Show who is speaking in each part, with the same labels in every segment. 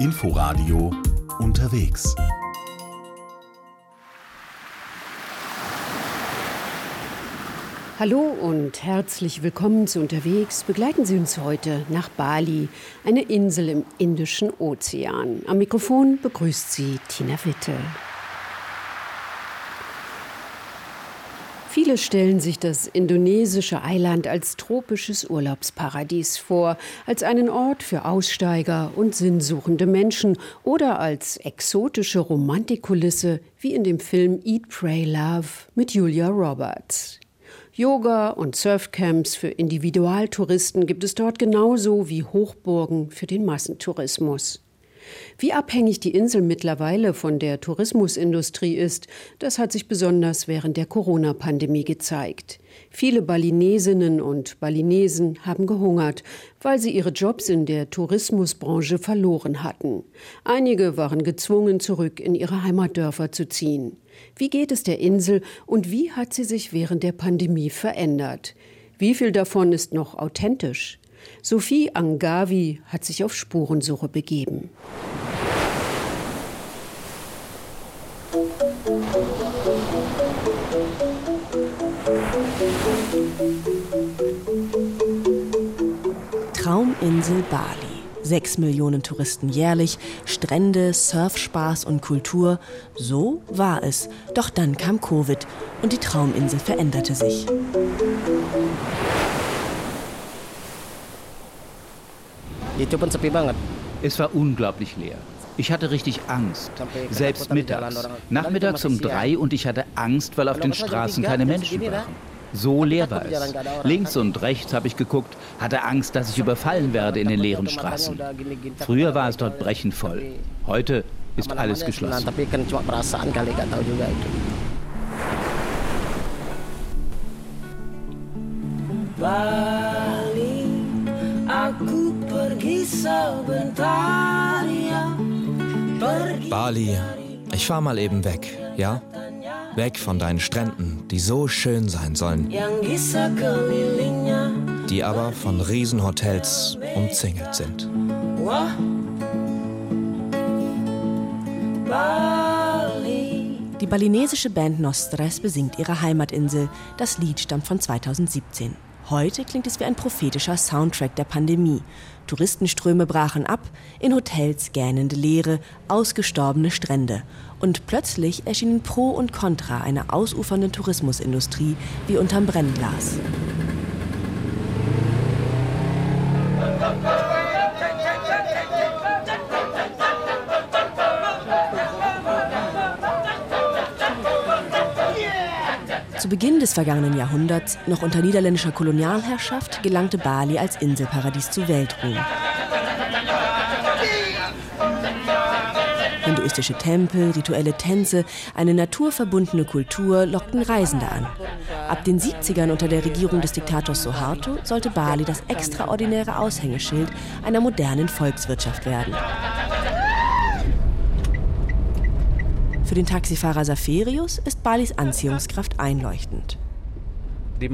Speaker 1: Inforadio unterwegs.
Speaker 2: Hallo und herzlich willkommen zu Unterwegs. Begleiten Sie uns heute nach Bali, eine Insel im Indischen Ozean. Am Mikrofon begrüßt Sie Tina Witte. Viele stellen sich das indonesische Eiland als tropisches Urlaubsparadies vor, als einen Ort für Aussteiger und sinnsuchende Menschen oder als exotische Romantikkulisse wie in dem Film Eat, Pray, Love mit Julia Roberts. Yoga und Surfcamps für Individualtouristen gibt es dort genauso wie Hochburgen für den Massentourismus. Wie abhängig die Insel mittlerweile von der Tourismusindustrie ist, das hat sich besonders während der Corona-Pandemie gezeigt. Viele Balinesinnen und Balinesen haben gehungert, weil sie ihre Jobs in der Tourismusbranche verloren hatten. Einige waren gezwungen, zurück in ihre Heimatdörfer zu ziehen. Wie geht es der Insel und wie hat sie sich während der Pandemie verändert? Wie viel davon ist noch authentisch? Sophie Angavi hat sich auf Spurensuche begeben.
Speaker 3: Trauminsel Bali. Sechs Millionen Touristen jährlich, Strände, Surfspaß und Kultur. So war es. Doch dann kam Covid und die Trauminsel veränderte sich.
Speaker 4: Es war unglaublich leer. Ich hatte richtig Angst. Selbst mittags. Nachmittags um drei und ich hatte Angst, weil auf den Straßen keine Menschen waren. So leer war es. Links und rechts habe ich geguckt, hatte Angst, dass ich überfallen werde in den leeren Straßen. Früher war es dort brechend voll. Heute ist alles geschlossen.
Speaker 5: Bali, aku pergi sebentar ya.
Speaker 6: Bali, ich fahr mal eben weg, ja? Weg von deinen Stränden, die so schön sein sollen, die aber von Riesenhotels umzingelt sind.
Speaker 3: Die balinesische Band Nostres besingt ihre Heimatinsel. Das Lied stammt von 2017. Heute klingt es wie ein prophetischer Soundtrack der Pandemie. Touristenströme brachen ab, in Hotels gähnende Leere, ausgestorbene Strände. Und plötzlich erschienen Pro und Contra einer ausufernden Tourismusindustrie wie unterm Brennglas. Zu Beginn des vergangenen Jahrhunderts, noch unter niederländischer Kolonialherrschaft, gelangte Bali als Inselparadies zu Weltruhm. Hinduistische Tempel, rituelle Tänze, eine naturverbundene Kultur lockten Reisende an. Ab den 70ern unter der Regierung des Diktators Suharto sollte Bali das extraordinäre Aushängeschild einer modernen Volkswirtschaft werden. Für den Taxifahrer Saferius ist Balis Anziehungskraft einleuchtend.
Speaker 6: In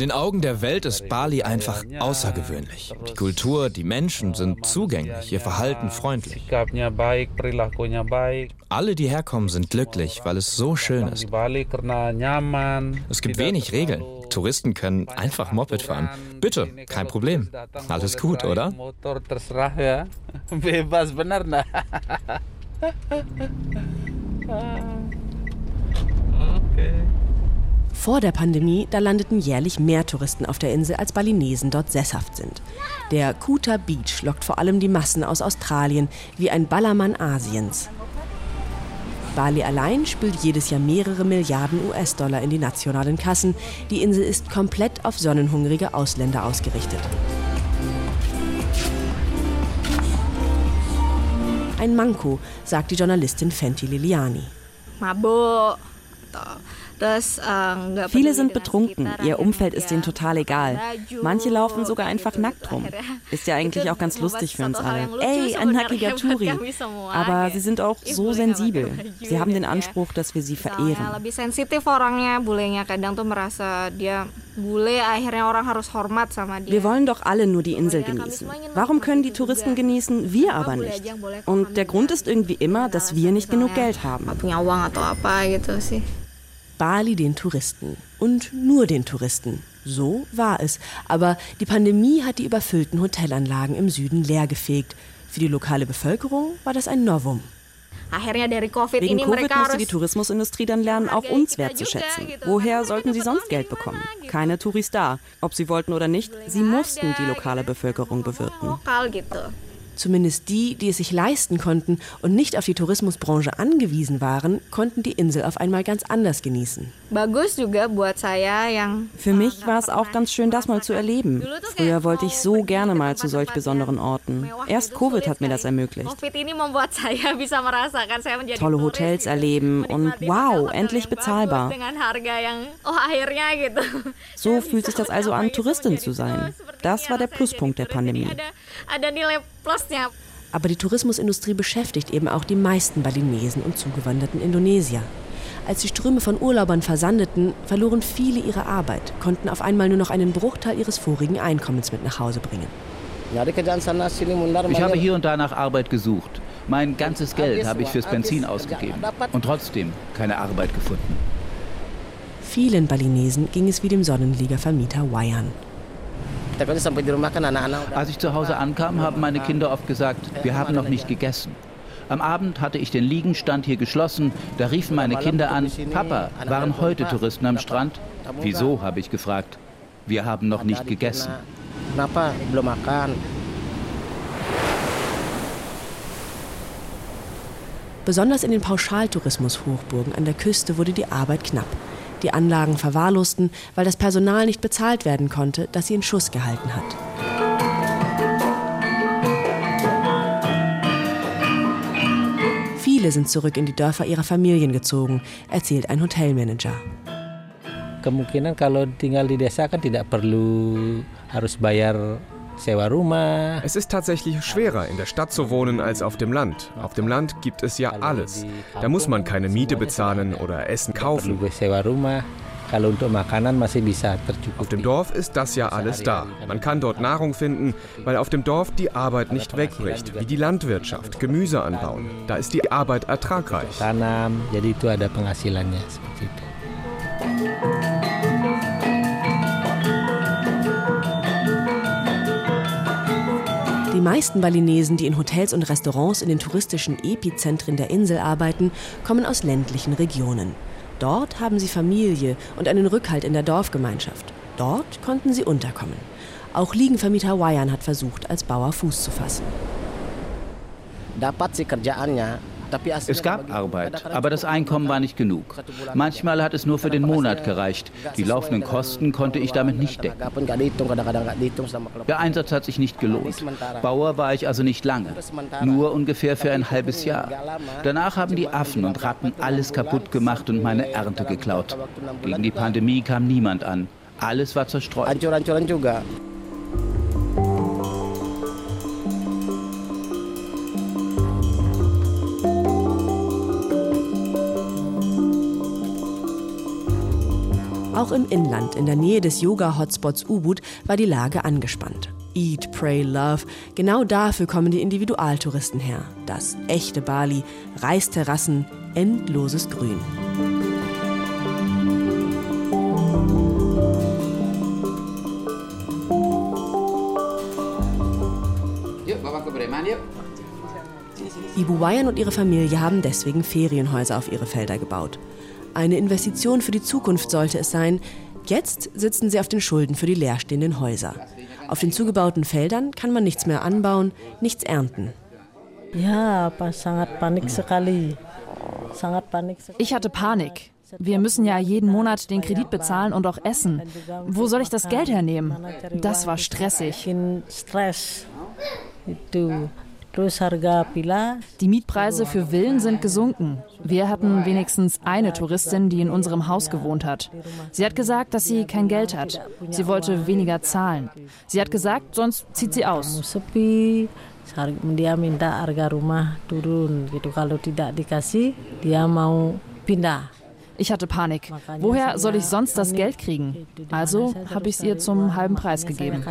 Speaker 6: den Augen der Welt ist Bali einfach außergewöhnlich. Die Kultur, die Menschen sind zugänglich, ihr Verhalten freundlich. Alle, die herkommen, sind glücklich, weil es so schön ist. Es gibt wenig Regeln. Touristen können einfach Moped fahren. Bitte, kein Problem. Alles gut, oder?
Speaker 3: Vor der Pandemie, da landeten jährlich mehr Touristen auf der Insel, als Balinesen dort sesshaft sind. Der Kuta Beach lockt vor allem die Massen aus Australien, wie ein Ballermann Asiens. Bali allein spült jedes Jahr mehrere Milliarden US-Dollar in die nationalen Kassen. Die Insel ist komplett auf sonnenhungrige Ausländer ausgerichtet. Ein Manko, sagt die Journalistin Fenty Liliani. Viele sind betrunken, ihr Umfeld ist ihnen total egal. Manche laufen sogar einfach nackt rum. Ist ja eigentlich auch ganz lustig für uns alle. Ey, ein nackiger Turi. Aber sie sind auch so sensibel. Sie haben den Anspruch, dass wir sie verehren. Wir wollen doch alle nur die Insel genießen. Warum können die Touristen genießen, wir aber nicht? Und der Grund ist irgendwie immer, dass wir nicht genug Geld haben. Bali den Touristen und nur den Touristen. So war es. Aber die Pandemie hat die überfüllten Hotelanlagen im Süden leergefegt. Für die lokale Bevölkerung war das ein Novum. Wegen Covid musste die Tourismusindustrie dann lernen, auch uns wertzuschätzen. Woher sollten sie sonst Geld bekommen? Keine Touris da. Ob sie wollten oder nicht, sie mussten die lokale Bevölkerung bewirten. Zumindest die, die es sich leisten konnten und nicht auf die Tourismusbranche angewiesen waren, konnten die Insel auf einmal ganz anders genießen. Für mich war es auch ganz schön, das mal zu erleben. Früher wollte ich so gerne mal zu solch besonderen Orten. Erst Covid hat mir das ermöglicht. Tolle Hotels erleben und wow, endlich bezahlbar. So fühlt sich das also an, Touristin zu sein. Das war der Pluspunkt der Pandemie. Aber die Tourismusindustrie beschäftigt eben auch die meisten Balinesen und zugewanderten Indonesier. Als die Ströme von Urlaubern versandeten, verloren viele ihre Arbeit, konnten auf einmal nur noch einen Bruchteil ihres vorigen Einkommens mit nach Hause bringen.
Speaker 4: Ich habe hier und da nach Arbeit gesucht. Mein ganzes Geld habe ich fürs Benzin ausgegeben und trotzdem keine Arbeit gefunden.
Speaker 3: Vielen Balinesen ging es wie dem Sonnenliga-Vermieter Wayan.
Speaker 4: Als ich zu Hause ankam, haben meine Kinder oft gesagt, wir haben noch nicht gegessen. Am Abend hatte ich den Liegenstand hier geschlossen. Da riefen meine Kinder an, Papa, waren heute Touristen am Strand? Wieso, habe ich gefragt. Wir haben noch nicht gegessen.
Speaker 3: Besonders in den Pauschaltourismus-Hochburgen an der Küste wurde die Arbeit knapp. Die Anlagen verwahrlosten, weil das Personal nicht bezahlt werden konnte, das sie in Schuss gehalten hat. Viele sind zurück in die Dörfer ihrer Familien gezogen, erzählt ein Hotelmanager.
Speaker 7: Kemungkinan kalau tinggal di desa kan tidak perlu harus bayar
Speaker 8: es ist tatsächlich schwerer, in der Stadt zu wohnen als auf dem Land. Auf dem Land gibt es ja alles. Da muss man keine Miete bezahlen oder Essen kaufen. Auf dem Dorf ist das ja alles da. Man kann dort Nahrung finden, weil auf dem Dorf die Arbeit nicht wegbricht, wie die Landwirtschaft, Gemüse anbauen. Da ist die Arbeit ertragreich.
Speaker 3: Die meisten Balinesen, die in Hotels und Restaurants in den touristischen Epizentren der Insel arbeiten, kommen aus ländlichen Regionen. Dort haben sie Familie und einen Rückhalt in der Dorfgemeinschaft. Dort konnten sie unterkommen. Auch Liegenvermieter Wayan hat versucht, als Bauer Fuß zu fassen.
Speaker 4: Es gab Arbeit, aber das Einkommen war nicht genug. Manchmal hat es nur für den Monat gereicht. Die laufenden Kosten konnte ich damit nicht decken. Der Einsatz hat sich nicht gelohnt. Bauer war ich also nicht lange, nur ungefähr für ein halbes Jahr. Danach haben die Affen und Ratten alles kaputt gemacht und meine Ernte geklaut. Gegen die Pandemie kam niemand an. Alles war zerstreut.
Speaker 3: Auch im Inland, in der Nähe des Yoga-Hotspots Ubud, war die Lage angespannt. Eat, Pray, Love. Genau dafür kommen die Individualtouristen her. Das echte Bali, Reisterrassen, endloses Grün. Ibu Wayan und ihre Familie haben deswegen Ferienhäuser auf ihre Felder gebaut. Eine Investition für die Zukunft sollte es sein. Jetzt sitzen sie auf den Schulden für die leerstehenden Häuser. Auf den zugebauten Feldern kann man nichts mehr anbauen, nichts ernten.
Speaker 9: Ich hatte Panik. Wir müssen ja jeden Monat den Kredit bezahlen und auch essen. Wo soll ich das Geld hernehmen? Das war stressig. Die Mietpreise für Villen sind gesunken. Wir hatten wenigstens eine Touristin, die in unserem Haus gewohnt hat. Sie hat gesagt, dass sie kein Geld hat. Sie wollte weniger zahlen. Sie hat gesagt, sonst zieht sie aus.
Speaker 10: Dia minta harga rumah turun gitu. Kalau tidak dikasih, dia mau pindah.
Speaker 9: Ich hatte Panik. Woher soll ich sonst das Geld kriegen? Also habe ich es ihr zum halben Preis gegeben.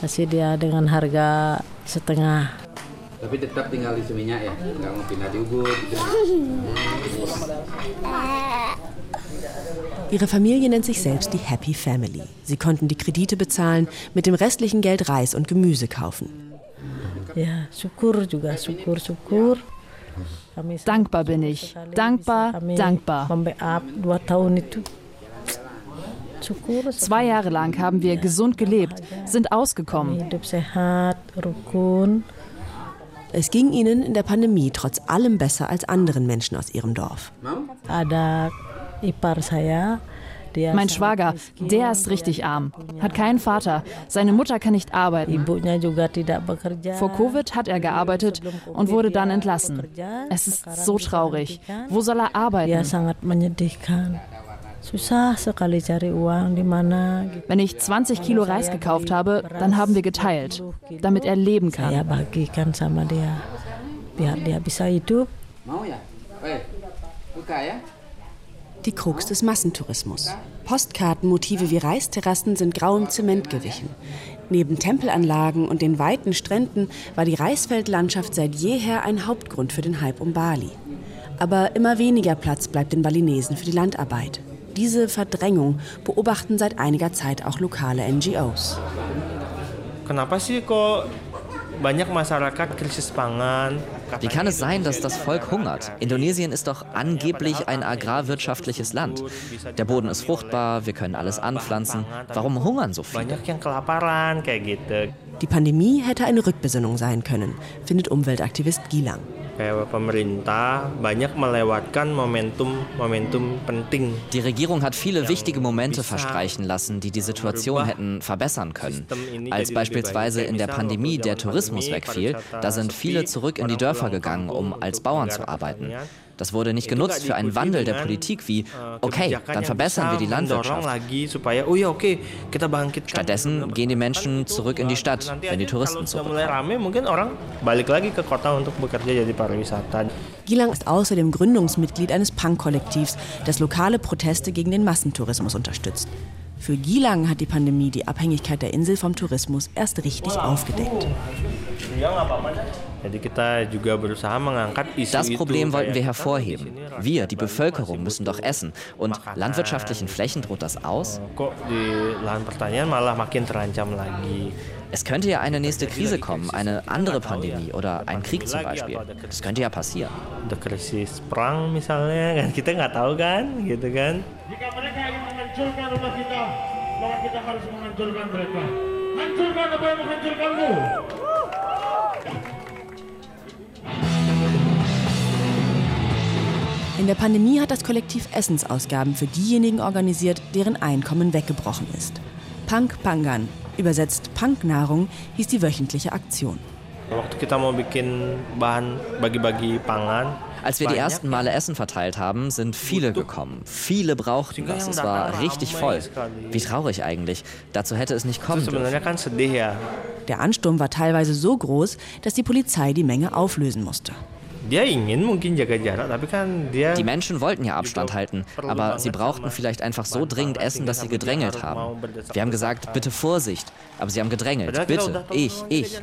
Speaker 10: Kasih dia, dengan harga setengah.
Speaker 11: Tapi tetap tinggal di Seminyak ya, nggak mau pindah di Ubud. Gitu.
Speaker 3: Ihre Familie nennt sich selbst die Happy Family. Sie konnten die Kredite bezahlen, mit dem restlichen Geld Reis und Gemüse kaufen.
Speaker 10: Ja, syukur juga, syukur, syukur.
Speaker 9: Dankbar bin ich. Dankbar, dankbar. Zwei Jahre lang haben wir gesund gelebt, sind ausgekommen.
Speaker 3: Es ging ihnen in der Pandemie trotz allem besser als anderen Menschen aus ihrem Dorf.
Speaker 9: Mein Schwager, der ist richtig arm, hat keinen Vater, seine Mutter kann nicht arbeiten. Vor Covid hat er gearbeitet und wurde dann entlassen. Es ist so traurig. Wo soll er arbeiten? Wenn ich 20 Kilo Reis gekauft habe, dann haben wir geteilt, damit er leben kann.
Speaker 11: Mau ya? Weh, buka ya?
Speaker 3: Die Krux des Massentourismus. Postkartenmotive wie Reisterrassen sind grauem Zement gewichen. Neben Tempelanlagen und den weiten Stränden war die Reisfeldlandschaft seit jeher ein Hauptgrund für den Hype um Bali. Aber immer weniger Platz bleibt den Balinesen für die Landarbeit. Diese Verdrängung beobachten seit einiger Zeit auch lokale NGOs.
Speaker 12: Wie kann es sein, dass das Volk hungert? Indonesien ist doch angeblich ein agrarwirtschaftliches Land. Der Boden ist fruchtbar, wir können alles anpflanzen. Warum hungern so viele?
Speaker 3: Die Pandemie hätte eine Rückbesinnung sein können, findet Umweltaktivist Gilang.
Speaker 12: Die Regierung hat viele wichtige Momente verstreichen lassen, die die Situation hätten verbessern können. Als beispielsweise in der Pandemie der Tourismus wegfiel, da sind viele zurück in die Dörfer gegangen, um als Bauern zu arbeiten. Das wurde nicht genutzt für einen Wandel der Politik wie, okay, dann verbessern wir die Landwirtschaft. Stattdessen gehen die Menschen zurück in die Stadt, wenn die Touristen zurückkommen.
Speaker 3: Gilang ist außerdem Gründungsmitglied eines Punk-Kollektivs, das lokale Proteste gegen den Massentourismus unterstützt. Für Gilang hat die Pandemie die Abhängigkeit der Insel vom Tourismus erst richtig aufgedeckt.
Speaker 12: Das Problem wollten wir hervorheben. Wir, die Bevölkerung, müssen doch essen. Und landwirtschaftlichen Flächen droht das aus? Es könnte ja eine nächste Krise kommen, eine andere Pandemie oder ein Krieg zum Beispiel. Das könnte ja passieren.
Speaker 13: Krisis perang misalnya,
Speaker 3: In der Pandemie hat das Kollektiv Essensausgaben für diejenigen organisiert, deren Einkommen weggebrochen ist. Punk Pangan, übersetzt Punknahrung, hieß die wöchentliche Aktion.
Speaker 12: Als wir die ersten Male Essen verteilt haben, sind viele gekommen. Viele brauchten das. Es war richtig voll. Wie traurig eigentlich. Dazu hätte es nicht kommen dürfen.
Speaker 3: Der Ansturm war teilweise so groß, dass die Polizei die Menge auflösen musste.
Speaker 12: Die Menschen wollten ja Abstand halten, aber sie brauchten vielleicht einfach so dringend Essen, dass sie gedrängelt haben. Wir haben gesagt, bitte Vorsicht, aber sie haben gedrängelt. Bitte, ich, ich.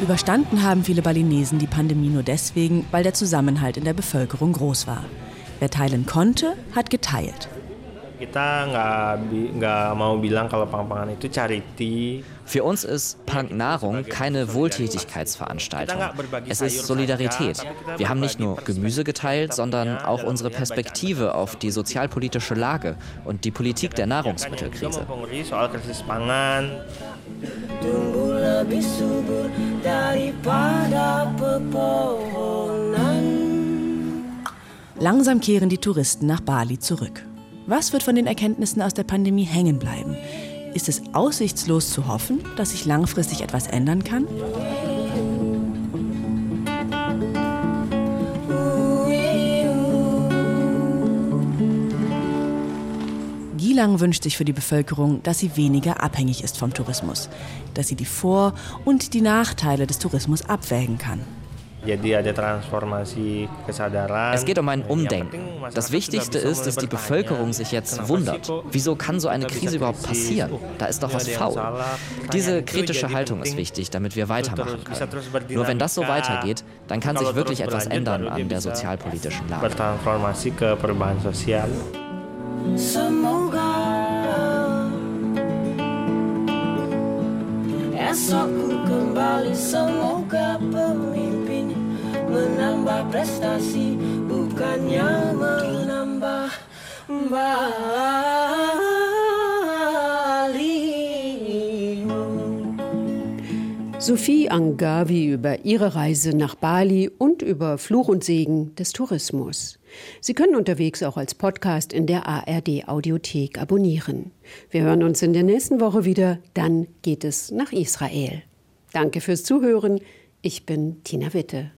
Speaker 3: Überstanden haben viele Balinesen die Pandemie nur deswegen, weil der Zusammenhalt in der Bevölkerung groß war. Wer teilen konnte, hat geteilt.
Speaker 12: Für uns ist Punk Nahrung keine Wohltätigkeitsveranstaltung. Es ist Solidarität. Wir haben nicht nur Gemüse geteilt, sondern auch unsere Perspektive auf die sozialpolitische Lage und die Politik der Nahrungsmittelkrise.
Speaker 3: Langsam kehren die Touristen nach Bali zurück. Was wird von den Erkenntnissen aus der Pandemie hängen bleiben? Ist es aussichtslos zu hoffen, dass sich langfristig etwas ändern kann? Gilang wünscht sich für die Bevölkerung, dass sie weniger abhängig ist vom Tourismus, dass sie die Vor- und die Nachteile des Tourismus abwägen kann.
Speaker 12: Es geht um ein Umdenken. Das Wichtigste ist, dass die Bevölkerung sich jetzt wundert. Wieso kann so eine Krise überhaupt passieren? Da ist doch was faul. Diese kritische Haltung ist wichtig, damit wir weitermachen können. Nur wenn das so weitergeht, dann kann sich wirklich etwas ändern an der sozialpolitischen Lage.
Speaker 5: Semoga esok ku kembali, semoga pemimpin menambah prestasi, bukannya menambah
Speaker 2: Sophie Angavi über ihre Reise nach Bali und über Fluch und Segen des Tourismus. Sie können unterwegs auch als Podcast in der ARD Audiothek abonnieren. Wir hören uns in der nächsten Woche wieder, dann geht es nach Israel. Danke fürs Zuhören. Ich bin Tina Witte.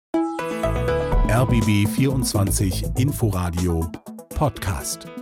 Speaker 1: RBB 24 Inforadio Podcast.